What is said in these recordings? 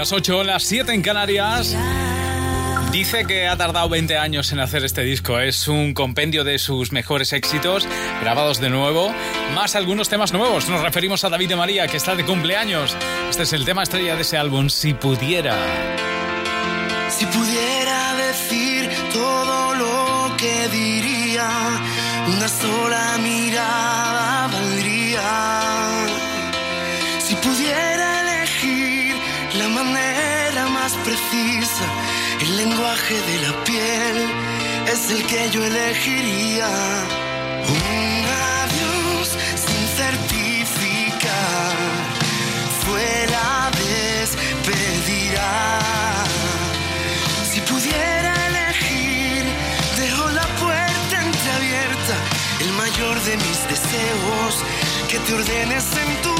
las 8, las 7 en Canarias. Dice que ha tardado 20 años en hacer este disco. Es un compendio de sus mejores éxitos, grabados de nuevo, más algunos temas nuevos. Nos referimos a David de María, que está de cumpleaños. Este es el tema estrella de ese álbum, Si pudiera. Si pudiera decir todo lo que diría, una sola mirada lenguaje de la piel es el que yo elegiría. Un adiós sin certificar fue la despedida. Si pudiera elegir, dejo la puerta entreabierta, el mayor de mis deseos, que te ordenes en tu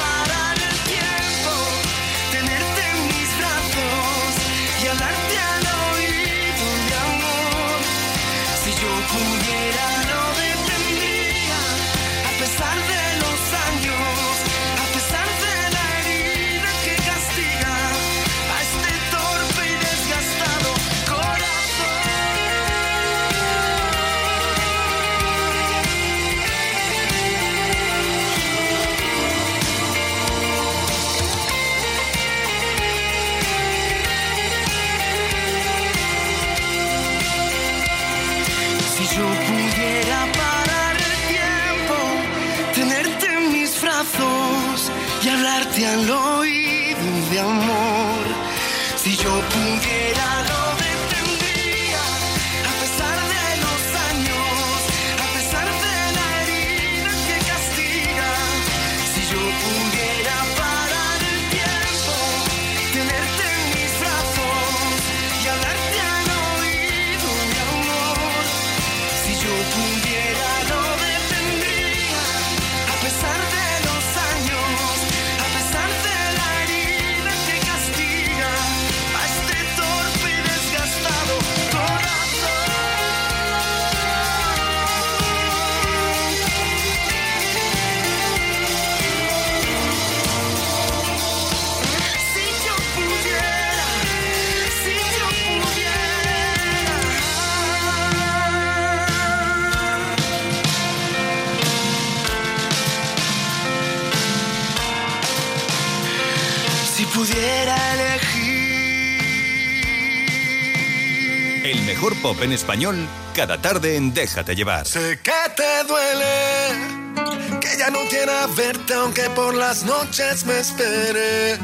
El mejor pop en español, cada tarde en Déjate llevar. Sé que te duele, que ya no quiera verte aunque por las noches me esperes.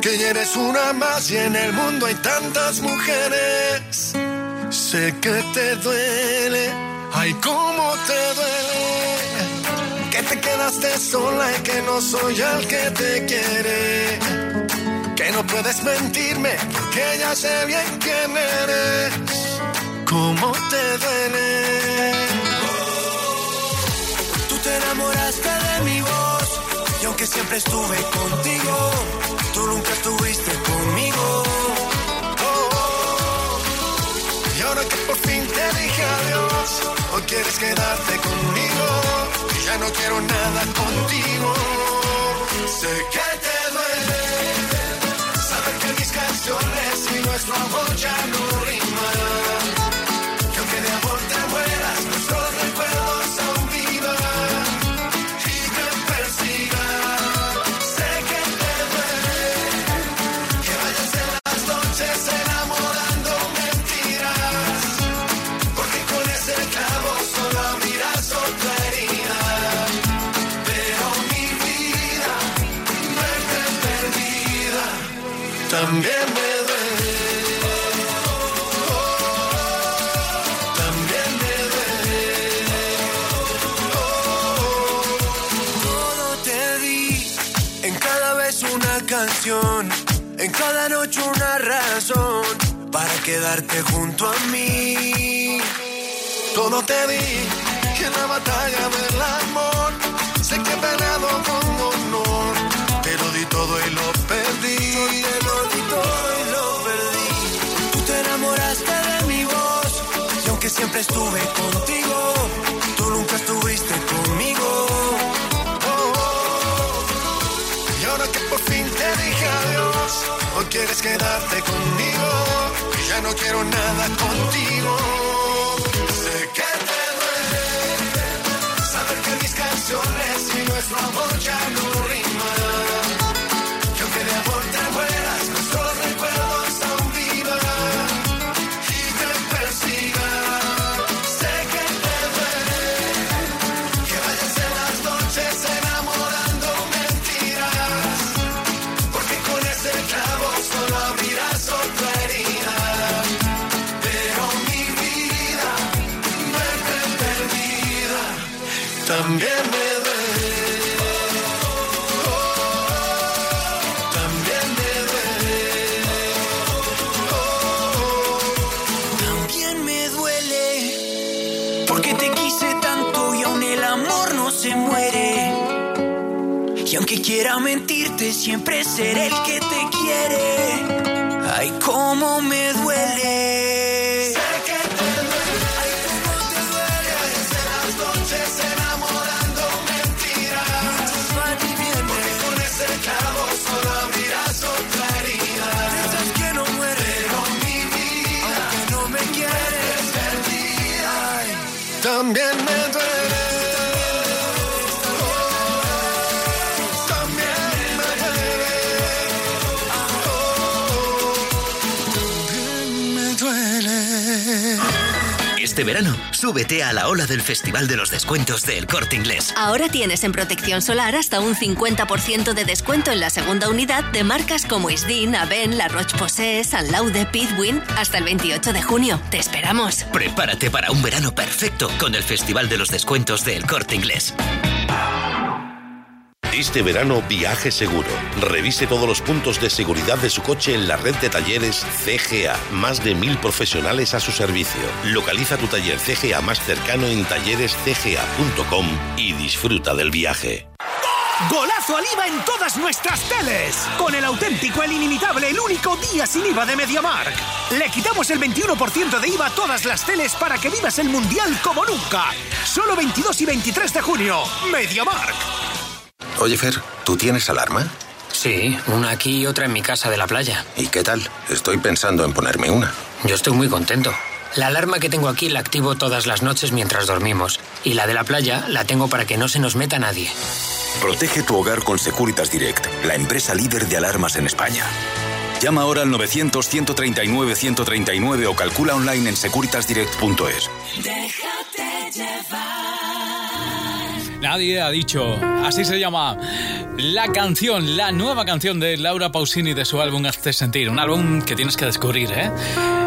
Que ya eres una más y en el mundo hay tantas mujeres. Sé que te duele, ay cómo te duele. Que te quedaste sola y que no soy el que te quiere. Que no puedes mentirme, porque ya sé bien quién eres. ¿Cómo te duele? Tú te enamoraste de mi voz y aunque siempre estuve contigo, tú nunca estuviste conmigo. Y ahora que por fin te dije adiós, hoy quieres quedarte conmigo ya no quiero nada contigo. Sé que pasiones y nuestro amor ya no rima. Y aunque de amor te mueras, nuestros recuerdos aún vivan y me persigan. Sé que te duele, que vayas en las noches enamorando mentiras, porque con ese clavo solo abrirás otra herida. Pero mi vida, verte perdida, también. Cada noche una razón para quedarte junto a mí. Todo te di, en la batalla del amor, sé que he peleado con honor, te lo di todo y lo perdí. Yo te lo di todo y lo perdí. Tú te enamoraste de mi voz, y aunque siempre estuve contigo, quieres quedarte conmigo, y ya no quiero nada contigo. Sé que te duele saber que mis canciones y nuestro amor ya no riman. Aunque quiera mentirte, siempre seré el que te quiere. Este verano, súbete a la ola del Festival de los Descuentos del Corte Inglés. Ahora tienes en protección solar hasta un 50% de descuento en la segunda unidad de marcas como Isdin, Aven, La Roche-Posay, San Laude, Pitwin hasta el 28 de junio. Te esperamos. Prepárate para un verano perfecto con el Festival de los Descuentos del Corte Inglés. Este verano viaje seguro. Revise todos los puntos de seguridad de su coche en la red de talleres CGA. Más de mil profesionales a su servicio. Localiza tu taller CGA más cercano en tallerescga.com y disfruta del viaje. Golazo al IVA en todas nuestras teles. Con el auténtico, el inimitable, el único día sin IVA de MediaMark. Le quitamos el 21% de IVA a todas las teles para que vivas el Mundial como nunca. Solo 22 y 23 de junio. MediaMark. Oye, Fer, ¿tú tienes alarma? Sí, una aquí y otra en mi casa de la playa. ¿Y qué tal? Estoy pensando en ponerme una. Yo estoy muy contento. La alarma que tengo aquí la activo todas las noches mientras dormimos. Y la de la playa la tengo para que no se nos meta nadie. Protege tu hogar con Securitas Direct, la empresa líder de alarmas en España. Llama ahora al 900-139-139 o calcula online en securitasdirect.es. Nadie ha dicho, así se llama la canción, la nueva canción de Laura Pausini de su álbum Hazte Sentir. Un álbum que tienes que descubrir, ¿eh?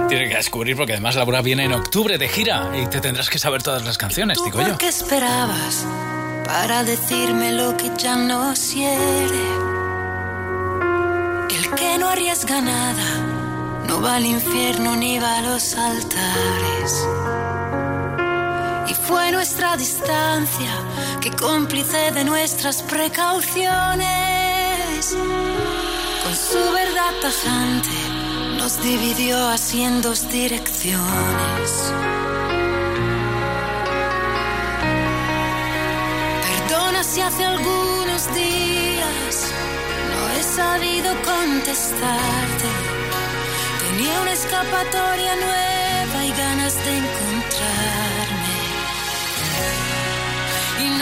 Tienes que descubrir porque además Laura viene en octubre de gira y te tendrás que saber todas las canciones, digo yo. ¿Qué esperabas para decirme lo que ya no quiere? El que no arriesga nada no va al infierno ni va a los altares. Y fue nuestra distancia que cómplice de nuestras precauciones. Con su verdad tajante nos dividió así en dos direcciones. Perdona si hace algunos días no he sabido contestarte. Tenía una escapatoria nueva y ganas de encontrarme.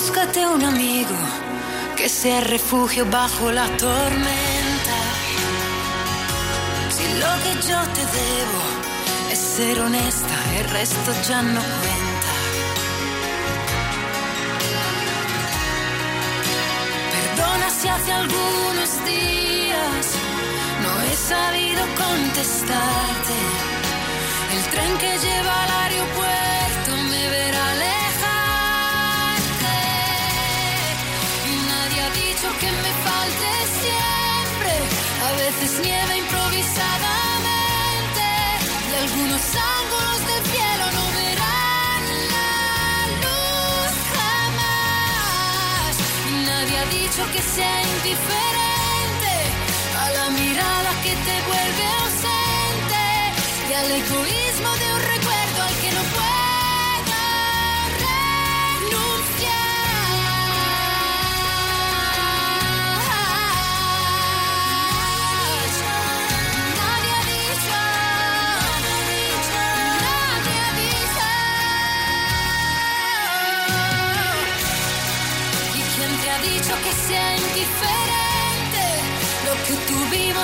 Búscate un amigo que sea refugio bajo la tormenta. Si lo que yo te debo es ser honesta, el resto ya no cuenta. Perdona si hace algunos días no he sabido contestarte. El tren que lleva al aeropuerto A veces nieva improvisadamente. Y algunos ángulos del cielo no verán la luz jamás. Nadie ha dicho que sea indiferente a la mirada que te vuelve ausente y al egoísmo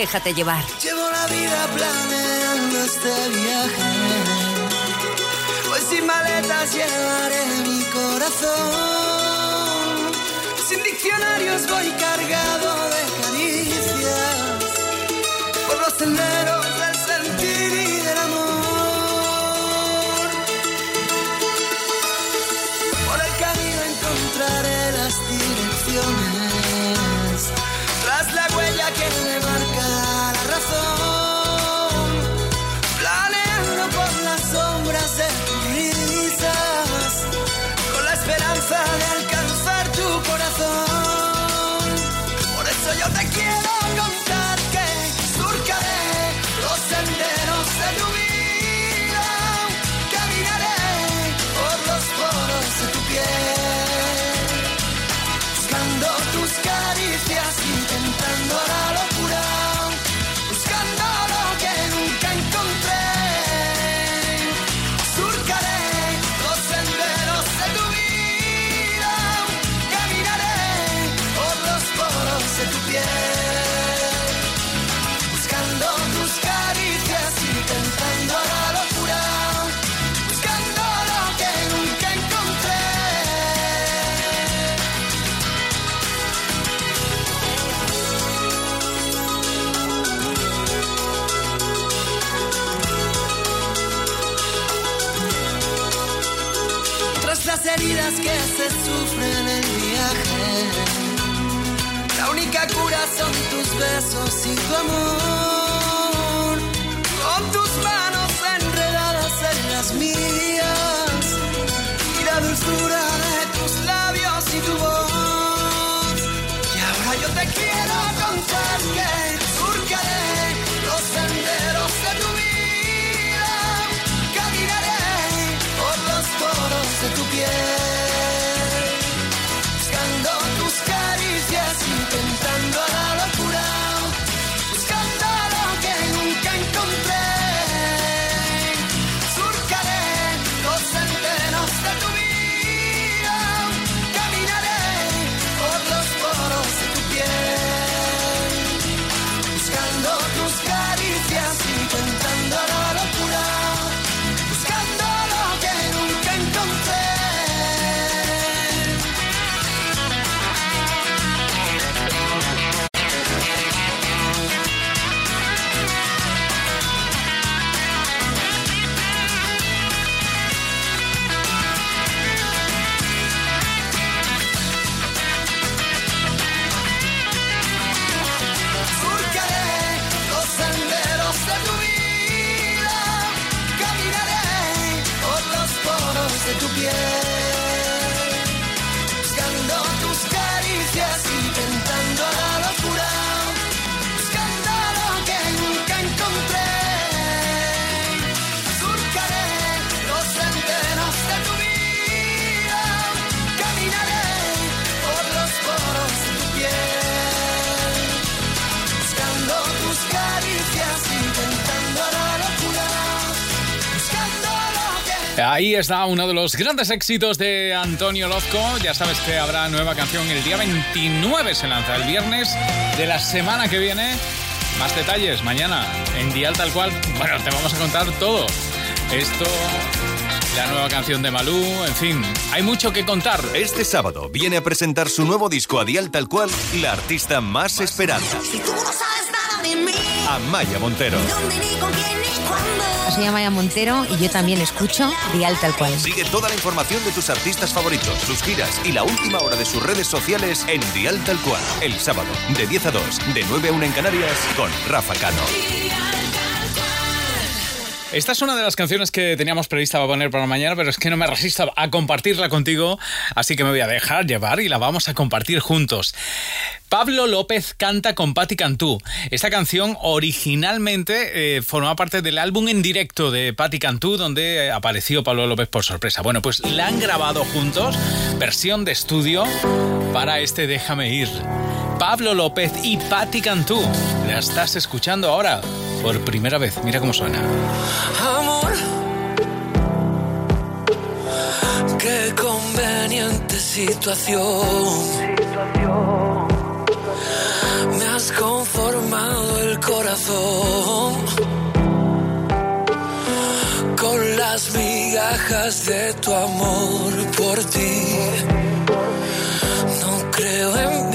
Déjate llevar. Llevo la vida planeando este viaje. Hoy sin maletas llevaré mi corazón. Sin diccionarios voy cargado de caricias. Por los senderos caricias, heridas que se sufren en el viaje, la única cura son tus besos y tu amor. Con tus manos enredadas en las mías y la dulzura de tus labios y tu voz. Y ahora yo te quiero contar que está uno de los grandes éxitos de Antonio Lozco. Ya sabes que habrá nueva canción el día 29, se lanza el viernes de la semana que viene. Más detalles mañana en Dial Tal Cual. Bueno, te vamos a contar todo. Esto, la nueva canción de Malú, en fin, hay mucho que contar. Este sábado viene a presentar su nuevo disco a Dial Tal Cual, la artista más esperada. Si tú no sabes Amaya Montero. Soy Amaya Montero y yo también escucho Dial Tal Cual. Sigue toda la información de tus artistas favoritos, sus giras y la última hora de sus redes sociales en Dial Tal Cual. El sábado, de 10 a 2, de 9 a 1 en Canarias, con Rafa Cano. Esta es una de las canciones que teníamos prevista para poner para mañana, pero es que no me resisto a compartirla contigo, así que me voy a dejar llevar y la vamos a compartir juntos. Pablo López canta con Patti Cantú. Esta canción originalmente eh, formaba parte del álbum en directo de Patti Cantú, donde apareció Pablo López por sorpresa. Bueno, pues la han grabado juntos, versión de estudio, para este Déjame ir. Pablo López y Patti Cantú. La estás escuchando ahora por primera vez. Mira cómo suena. Amor, qué conveniente situación. Me has conformado el corazón con las migajas de tu amor por ti. No creo en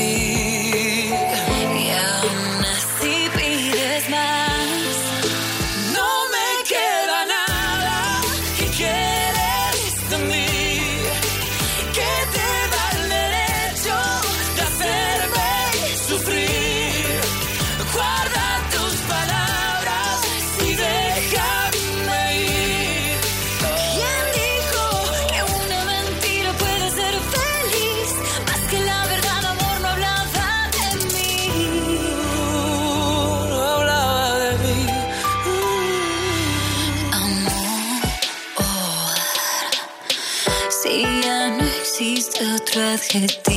birth hit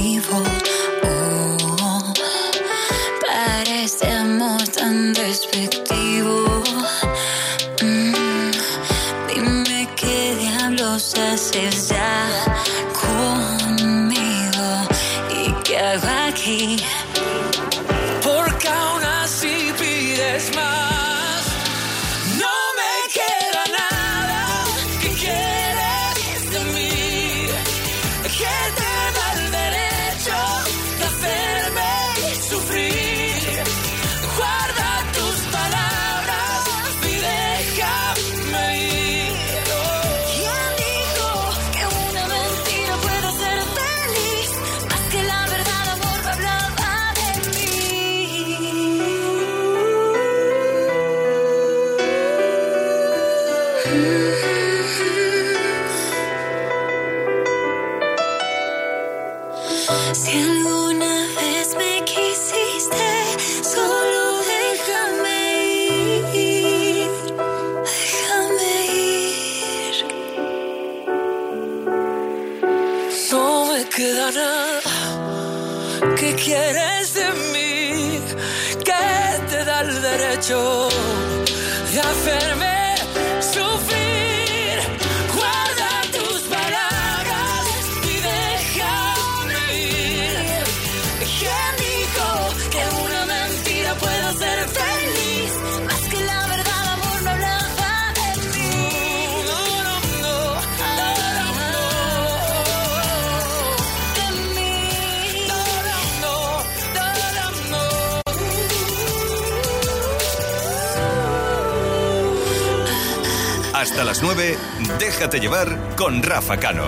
déjate llevar con Rafa Cano.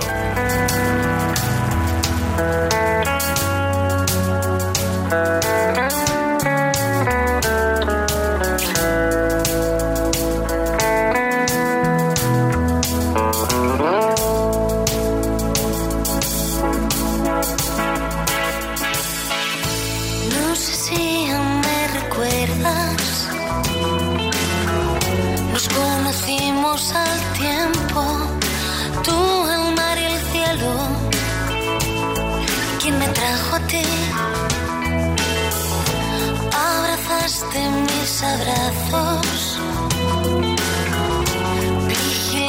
Abrazaste mis abrazos.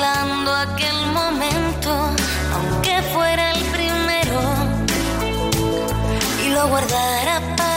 recordando aquel momento, aunque fuera el primero, y lo guardara para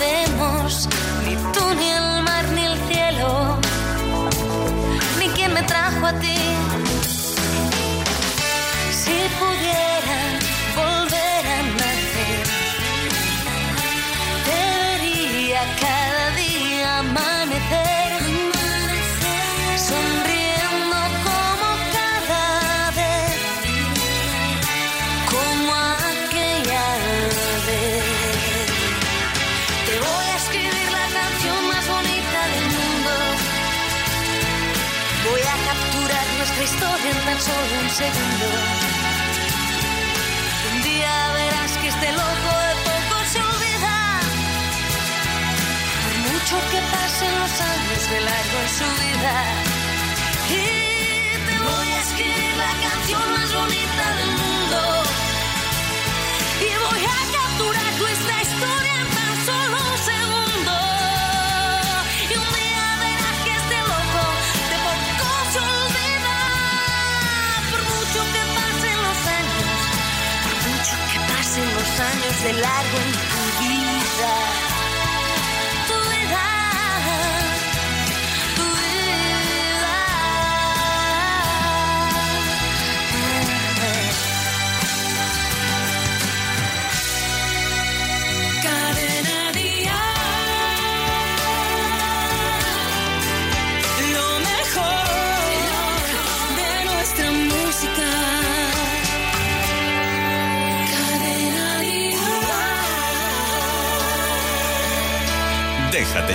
Ni tú, ni el mar, ni el cielo ni quién me trajo a ti. Si pudiera solo un segundo. Un día verás que este loco de poco se olvida. Por mucho que pasen los años de largo en su vida. Y te voy a escribir la canción de largo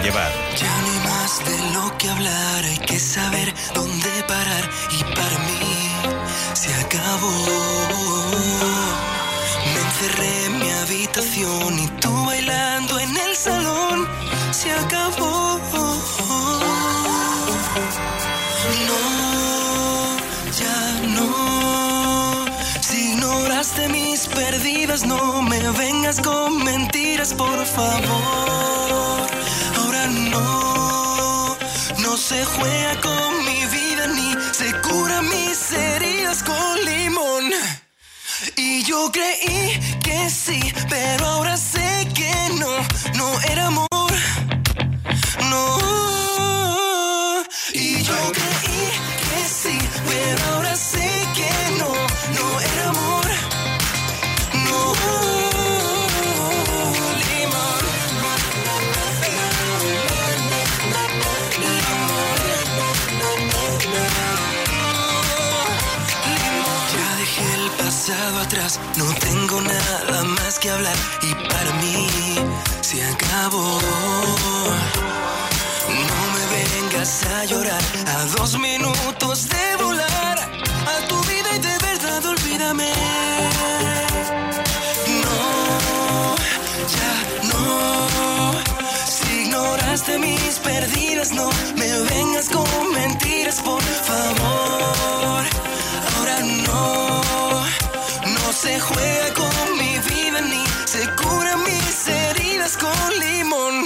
Ya no hay más de lo que hablar, hay que saber dónde parar y para mí se acabó. Me encerré en mi habitación y tú bailando en el salón se acabó. No, ya no. Si ignoraste mis perdidas, no me vengas con mentiras, por favor. No, no se juega con mi vida ni se cura mis heridas con limón. Y yo creí que sí, pero ahora sé que no, no era no tengo nada más que hablar y para mí se acabó. No me vengas a llorar a dos minutos de volar a tu vida y de verdad olvídame. No, ya no. Si ignoras ignoraste mis perdidas, no me vengas con mentiras, por favor. Ahora no se juega con mi vida ni se curan mis heridas con limón.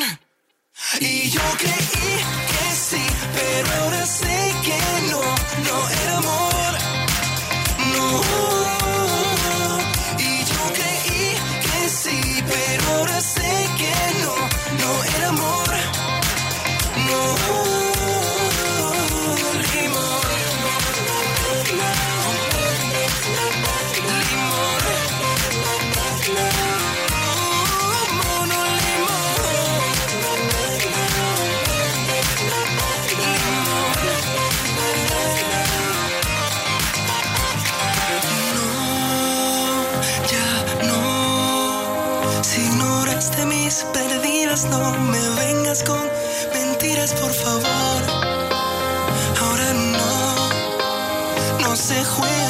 Y yo creí que sí, pero ahora sé que no, no era amor. No. No me vengas con mentiras, por favor. Ahora no, no se juega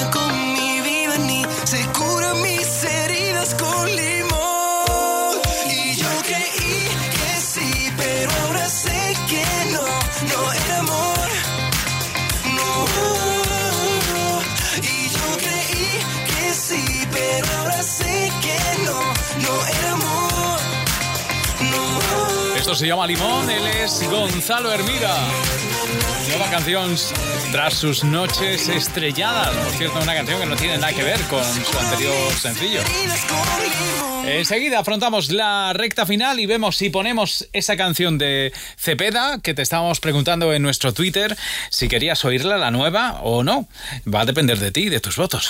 Se llama Limón, él es Gonzalo Hermida. Nueva canción tras sus noches estrelladas. Por cierto, una canción que no tiene nada que ver con su anterior sencillo. Enseguida afrontamos la recta final y vemos si ponemos esa canción de Cepeda que te estábamos preguntando en nuestro Twitter si querías oírla, la nueva o no. Va a depender de ti de tus votos.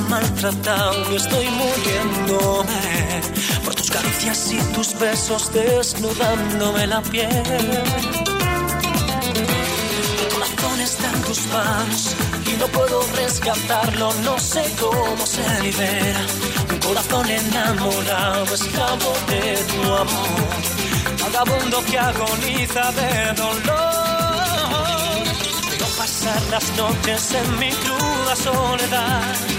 maltratado y estoy muriéndome por tus caricias y tus besos desnudándome la piel. Mi corazón está en tus manos y no puedo rescatarlo, no sé cómo se libera. Un corazón enamorado, esclavo de tu amor, vagabundo que agoniza de dolor. Pasar las noches en mi cruda soledad.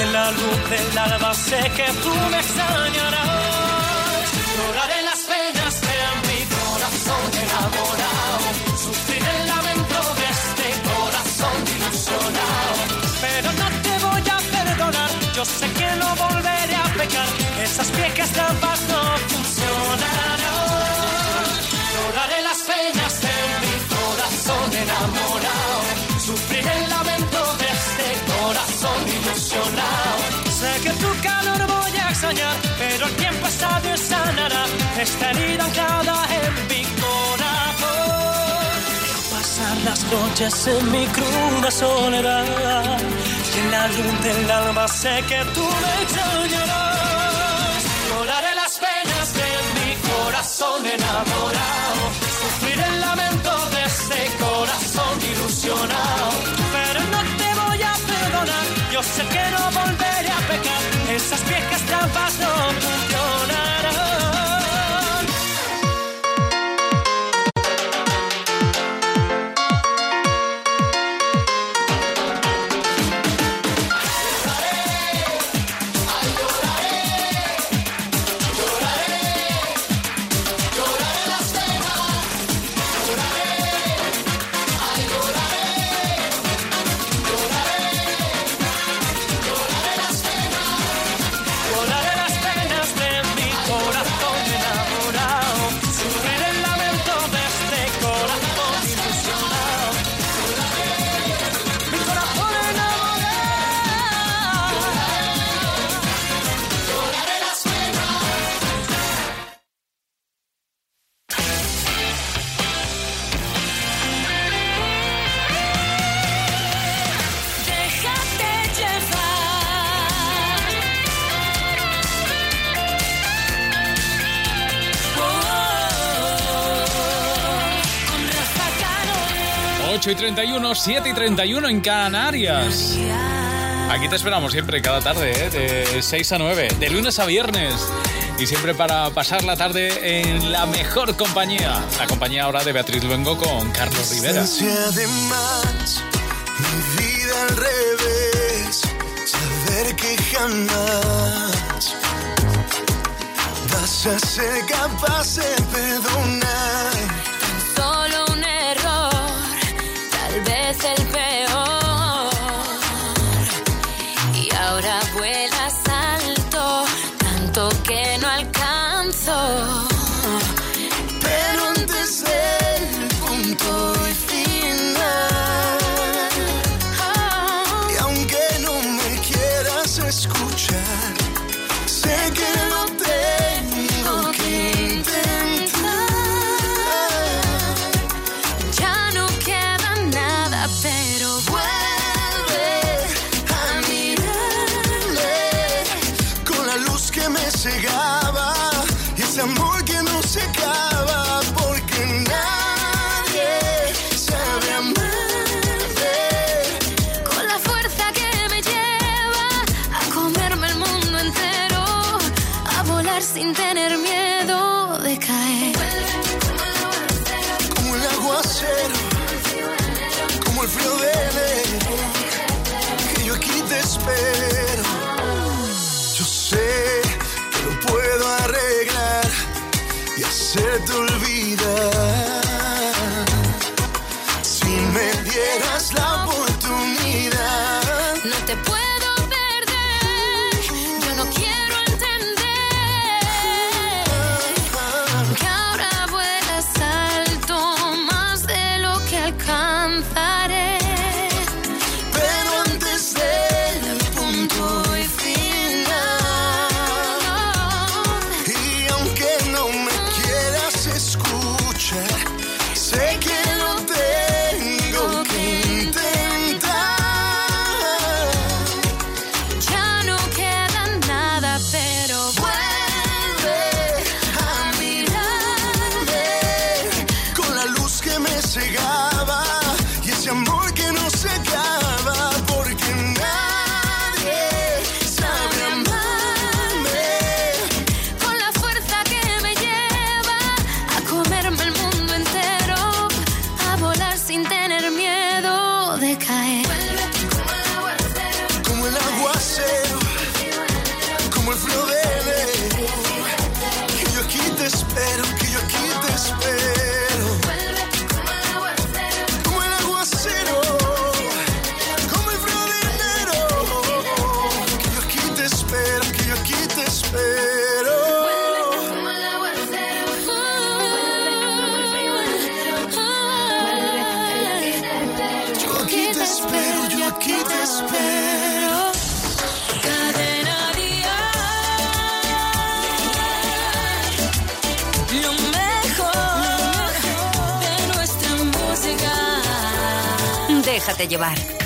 En la luz del alba sé que tú me extrañarás. Lloraré las penas de mi corazón enamorado. Sufrir el lamento de este corazón ilusionado. Pero no te voy a perdonar. Yo sé que no volveré a pecar. Esas viejas trampas no pero el tiempo es sabio sanará esta herida anclada en mi corazón. Quiero pasar las noches en mi cruda soledad. Y en la luz del alma sé que tú me extrañarás. Lloraré las penas de mi corazón enamorado. Sufrir el lamento de este corazón ilusionado. Yo sé que no volveré a pecar. Esas viejas trampas no funcionarán. 8 y 31, 7 y 31 en Canarias. Aquí te esperamos siempre, cada tarde, ¿eh? de 6 a 9, de lunes a viernes. Y siempre para pasar la tarde en la mejor compañía. La compañía ahora de Beatriz Luengo con Carlos Rivera. Además, mi vida al revés, saber que jamás vas a ser capaz de perdonar eres el peor. Y ahora vuelas alto, tanto que no alcanzo. Pero antes del punto y final. Y aunque no me quieras escuchar. déjate llevar.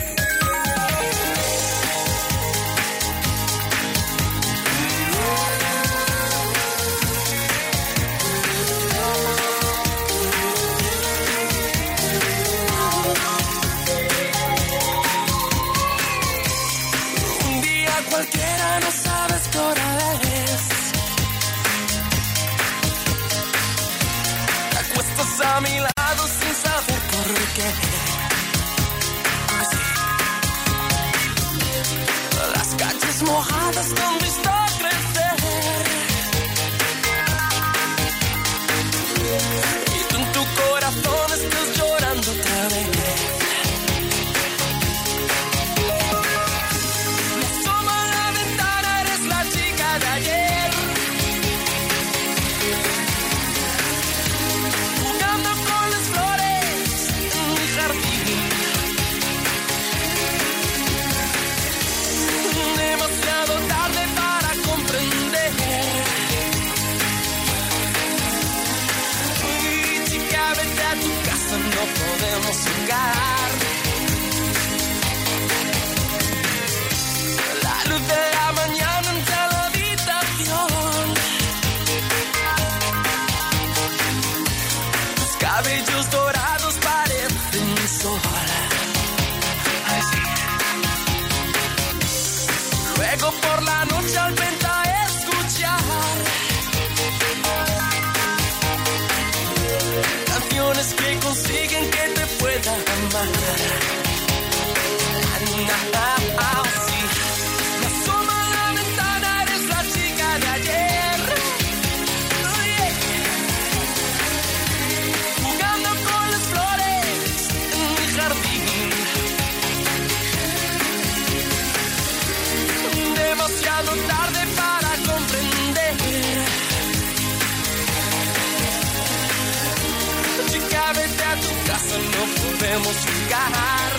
Por la noche al venta escuchar canciones que consiguen que te pueda amar. No podemos jugar.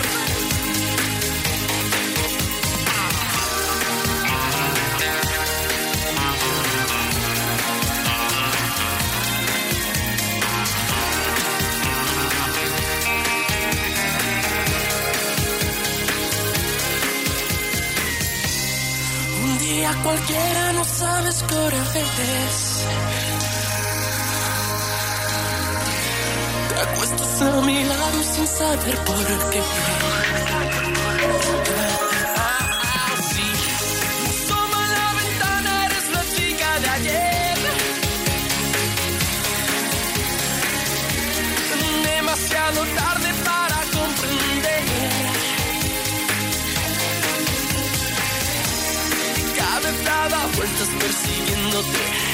Un día cualquiera no sabes qué hora. A mi lado sin saber por qué. Sí. Asoma a la ventana, eres la chica de ayer. Demasiado tarde para comprender. cabeza da vueltas persiguiéndote.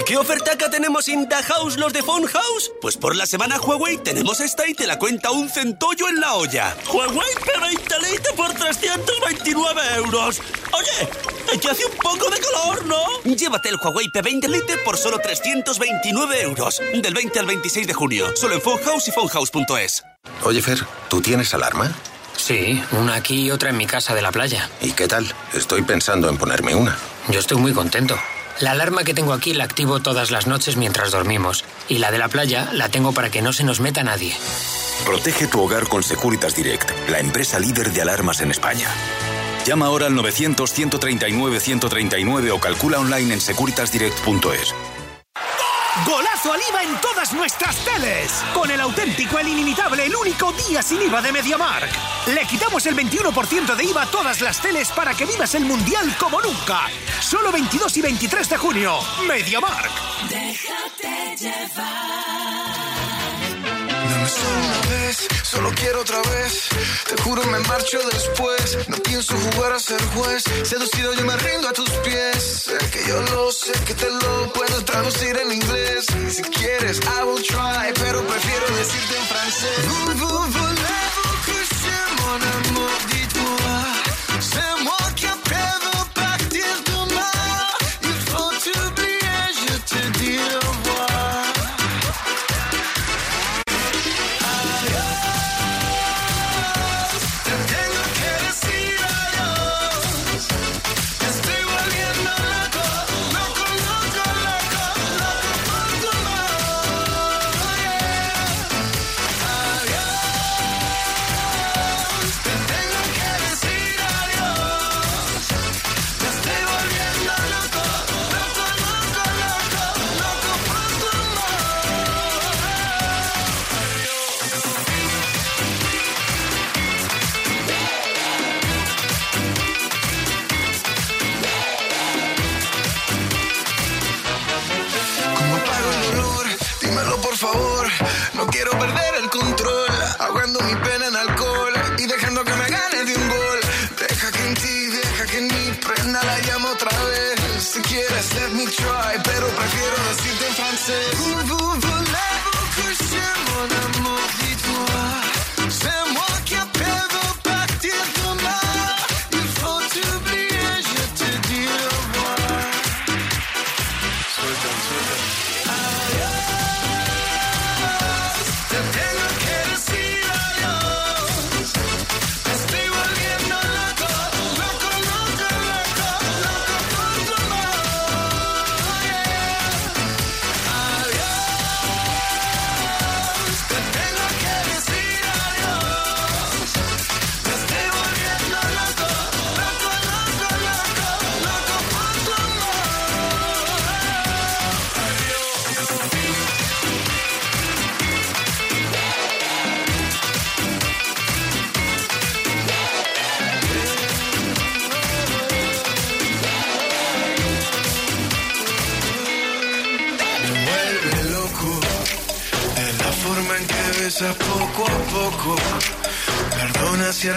¿Qué, ¿Qué ofertaca tenemos in the house los de Phone House? Pues por la semana Huawei tenemos esta y te la cuenta un centollo en la olla. Huawei P20 Lite por 329 euros. Oye, que hace un poco de calor, ¿no? Llévate el Huawei P20 Lite por solo 329 euros. Del 20 al 26 de junio. Solo en Phone House y phonehouse.es. Oye, Fer, ¿tú tienes alarma? Sí, una aquí y otra en mi casa de la playa. ¿Y qué tal? Estoy pensando en ponerme una. Yo estoy muy contento. La alarma que tengo aquí la activo todas las noches mientras dormimos. Y la de la playa la tengo para que no se nos meta nadie. Protege tu hogar con Securitas Direct, la empresa líder de alarmas en España. Llama ahora al 900-139-139 o calcula online en securitasdirect.es. Golazo al IVA en todas nuestras teles. Con el auténtico, el inimitable, el único día sin IVA de MediaMark. Le quitamos el 21% de IVA a todas las teles para que vivas el mundial como nunca. Solo 22 y 23 de junio. MediaMark. Déjate llevar. Solo una vez, solo quiero otra vez. Te juro me marcho después. No pienso jugar a ser juez. Seducido yo me rindo a tus pies. Sé que yo lo sé, que te lo puedo traducir en inglés. Si quieres, I will try, pero prefiero decirte en francés. Mon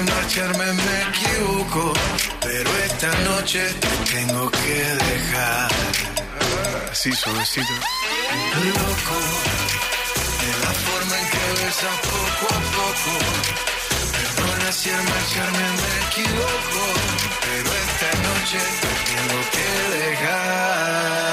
marcharme me equivoco, pero esta noche te tengo que dejar. Así suavecito. Loco, de la forma en que besas poco a poco. Perdona si al marcharme me equivoco, pero esta noche te tengo que dejar.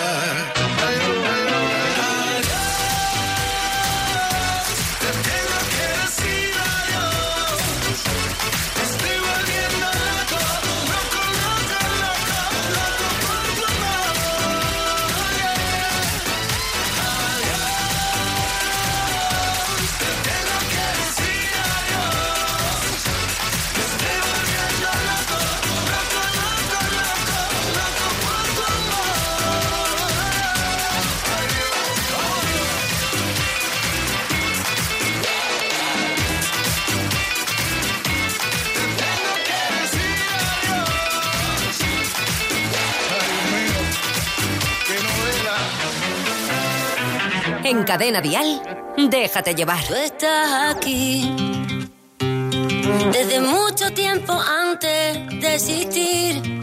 En Cadena Vial, déjate llevar. Tú estás aquí. Desde mucho tiempo antes de existir.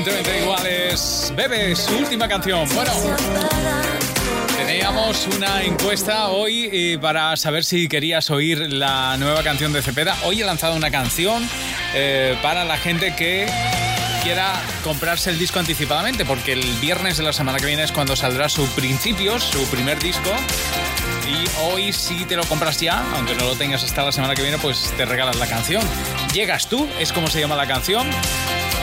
Aparentemente iguales. Bebe, su última canción. Bueno. Teníamos una encuesta hoy eh, para saber si querías oír la nueva canción de Cepeda. Hoy he lanzado una canción eh, para la gente que quiera comprarse el disco anticipadamente, porque el viernes de la semana que viene es cuando saldrá su Principios, su primer disco. Y hoy si te lo compras ya, aunque no lo tengas hasta la semana que viene, pues te regalas la canción. Llegas tú, es como se llama la canción.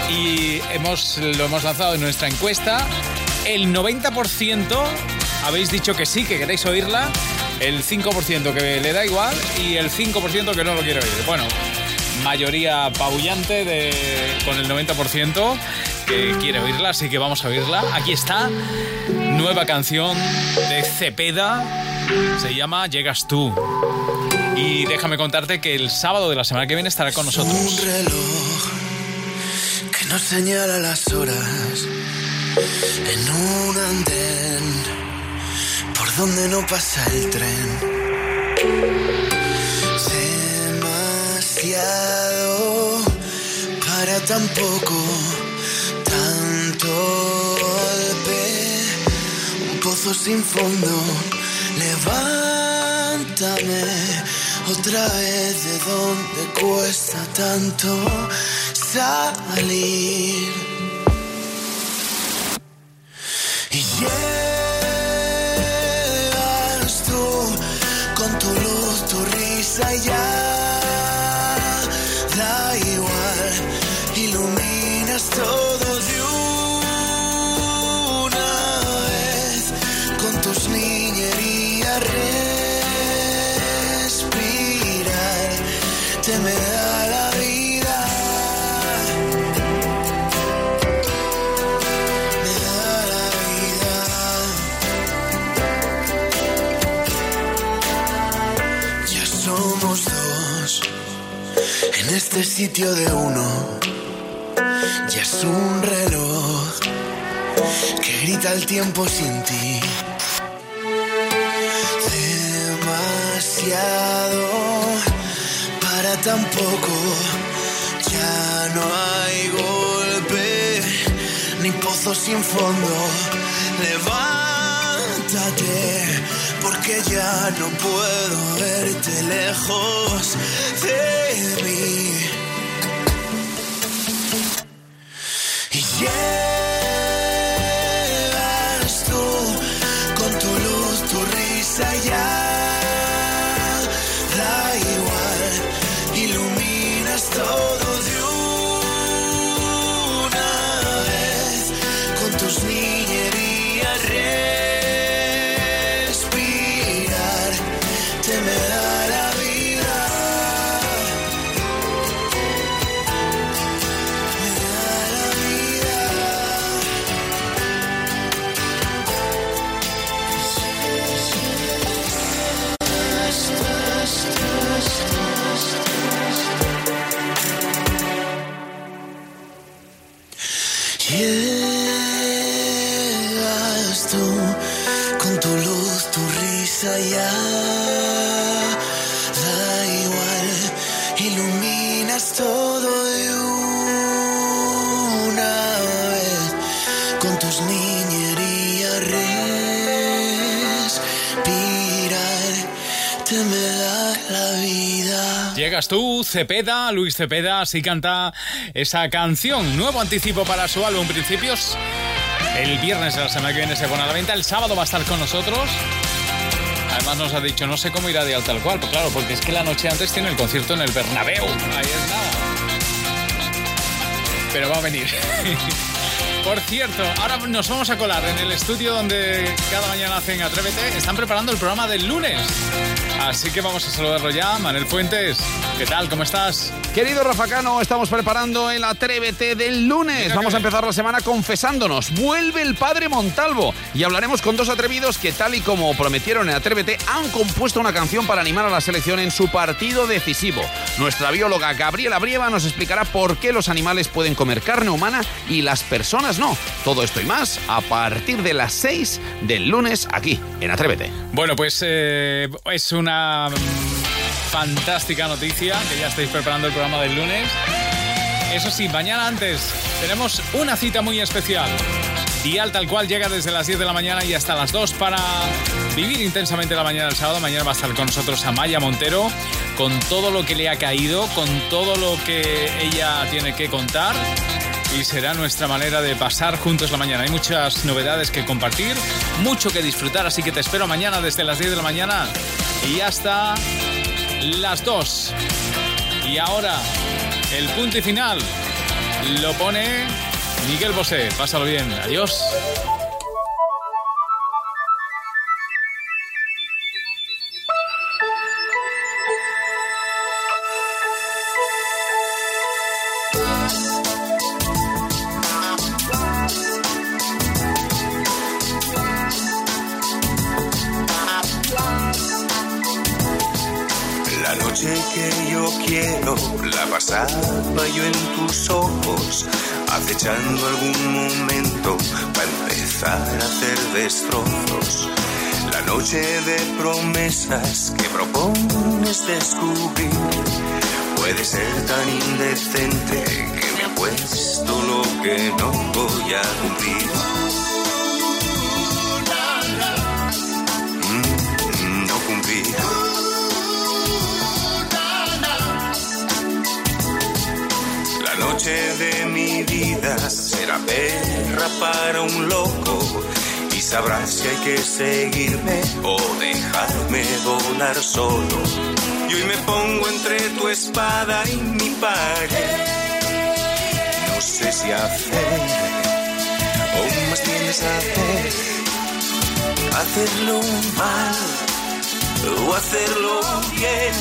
Y hemos, lo hemos lanzado en nuestra encuesta. El 90% habéis dicho que sí, que queréis oírla. El 5% que le da igual y el 5% que no lo quiere oír. Bueno, mayoría pabullante de, con el 90% que quiere oírla, así que vamos a oírla. Aquí está, nueva canción de Cepeda, se llama Llegas tú. Y déjame contarte que el sábado de la semana que viene estará con nosotros. Un reloj nos señala las horas en un andén por donde no pasa el tren. Demasiado para tan poco, tanto golpe, un pozo sin fondo. Levántame otra vez de donde cuesta tanto salir. Y en este sitio de uno. Ya es un reloj que grita el tiempo sin ti. Demasiado para tan poco. Ya no hay golpe ni pozo sin fondo. Levántate porque ya no puedo verte lejos de mí. Cepeda, Luis Cepeda, así canta esa canción. Nuevo anticipo para su álbum Principios. El viernes de la semana que viene se pone a la venta. El sábado va a estar con nosotros. Además nos ha dicho, no sé cómo irá de al tal cual. Pues claro, porque es que la noche antes tiene el concierto en el Bernabéu. Ahí es. Pero va a venir. Por cierto, ahora nos vamos a colar en el estudio donde cada mañana hacen Atrévete. Están preparando el programa del lunes. Así que vamos a saludarlo ya. Manel Fuentes, ¿qué tal? ¿Cómo estás? Querido Rafa Cano, estamos preparando el Atrévete del lunes. Vamos a empezar la semana confesándonos. Vuelve el padre Montalvo y hablaremos con dos atrevidos que, tal y como prometieron en Atrévete, han compuesto una canción para animar a la selección en su partido decisivo. Nuestra bióloga Gabriela Brieva nos explicará por qué los animales pueden comer carne humana y las personas no. Todo esto y más a partir de las 6 del lunes aquí en Atrévete. Bueno, pues eh, es una mm, fantástica noticia que ya estáis preparando el programa del lunes. Eso sí, mañana antes tenemos una cita muy especial. Dial tal cual llega desde las 10 de la mañana y hasta las 2 para vivir intensamente la mañana del sábado. Mañana va a estar con nosotros Amaya Montero con todo lo que le ha caído, con todo lo que ella tiene que contar. Y será nuestra manera de pasar juntos la mañana. Hay muchas novedades que compartir, mucho que disfrutar, así que te espero mañana desde las 10 de la mañana y hasta las 2. Y ahora, el punto y final lo pone Miguel Bosé. Pásalo bien. Adiós. Pasaba yo en tus ojos, acechando algún momento para empezar a hacer destrozos. La noche de promesas que propones descubrir puede ser tan indecente que me ha puesto lo que no voy a cumplir. Mm, no cumplir. Noche de mi vida. Será perra para un loco. Y sabrás si hay que seguirme o dejarme volar solo. Y hoy me pongo entre tu espada y mi pared. No sé si hacer o más bien hacer. Hacerlo mal o hacerlo bien,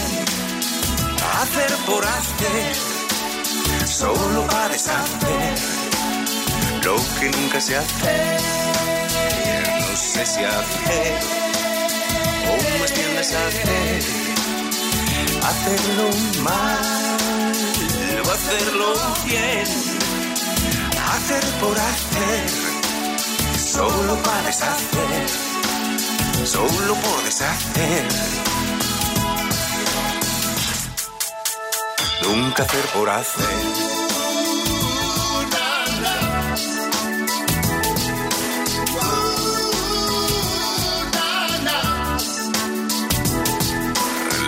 hacer por hacer solo para deshacer lo que nunca se hace. No sé si hacer o más bien deshacer, hacerlo mal o hacerlo bien, hacer por hacer, solo para deshacer, solo por deshacer. Nunca hacer por hacer.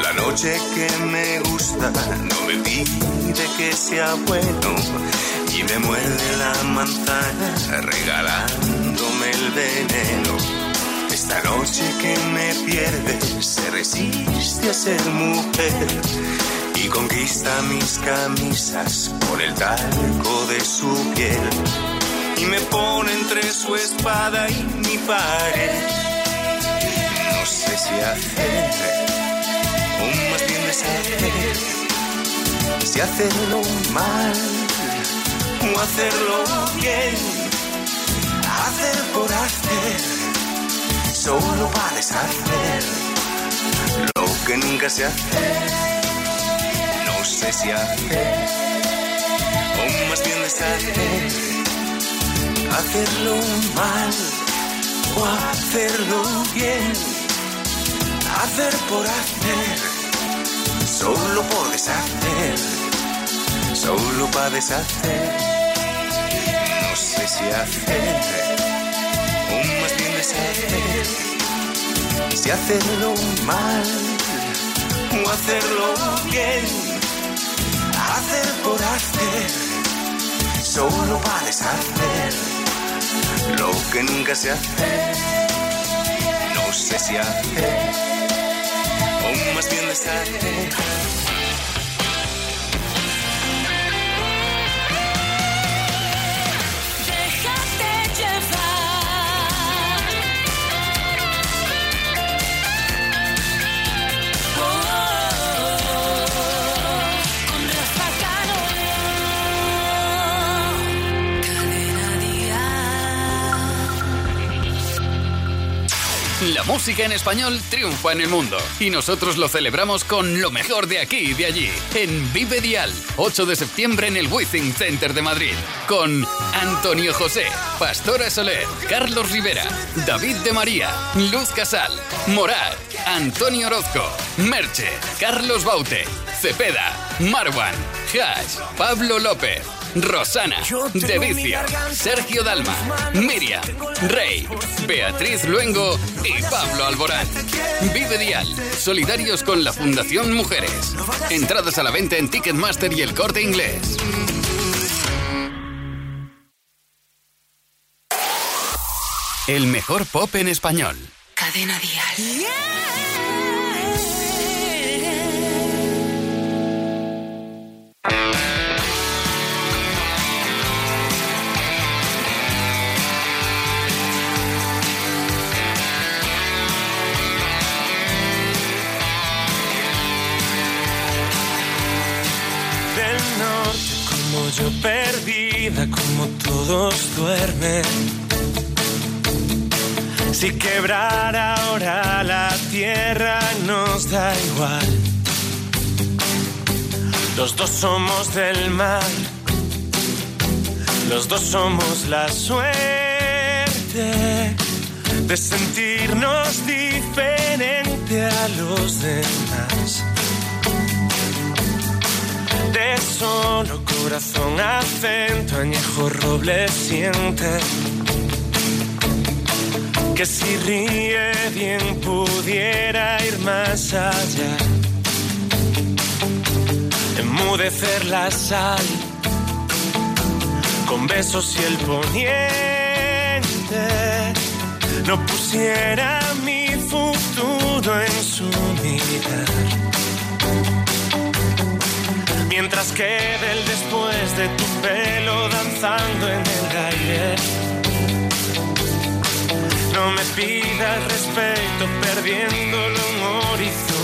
La noche que me gusta no me pide que sea bueno y me muerde la manzana regalándome el veneno. Esta noche que me pierde se resiste a ser mujer y conquista mis camisas por el talco de su piel. Y me pone entre su espada y mi pared. No sé si hacer o más bien deshacer, si hacerlo mal o hacerlo bien, hacer por hacer, solo para deshacer lo que nunca se hace sé si hacer o más bien deshacer, hacerlo mal o hacerlo bien, hacer por hacer, solo por deshacer, solo para deshacer, no sé si hacer o más bien deshacer, si hacerlo mal o hacerlo bien hacer por hacer, solo para deshacer lo que nunca se hace. No sé si hacer o más bien deshacer. Música en español triunfa en el mundo y nosotros lo celebramos con lo mejor de aquí y de allí. En Vive Dial, 8 de septiembre en el Withing Center de Madrid, con Antonio José, Pastora Soler, Carlos Rivera, David de María, Luz Casal, Morat, Antonio Orozco, Merche, Carlos Baute, Cepeda, Marwan, Hash, Pablo López, Rosana, De Vicio, Sergio Dalma, Miriam, Rey, Beatriz Luengo y Pablo Alborán. Vive Dial, solidarios con la Fundación Mujeres. Entradas a la venta en Ticketmaster y el corte inglés. El mejor pop en español. Cadena Dial. Yeah. Como yo perdida, como todos duermen. Si quebrara ahora la tierra nos da igual. Los dos somos del mar, los dos somos la suerte de sentirnos diferente a los demás. De solo corazón, acento, añejo, roble, siente que si ríe bien pudiera ir más allá, enmudecer la sal con besos y el poniente no pusiera mi futuro en su mirar mientras quede el después de tu pelo danzando en el aire. No me pidas respeto perdiéndolo en horizontal.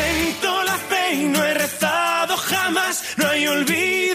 Represento la fe y no he rezado jamás, no hay olvido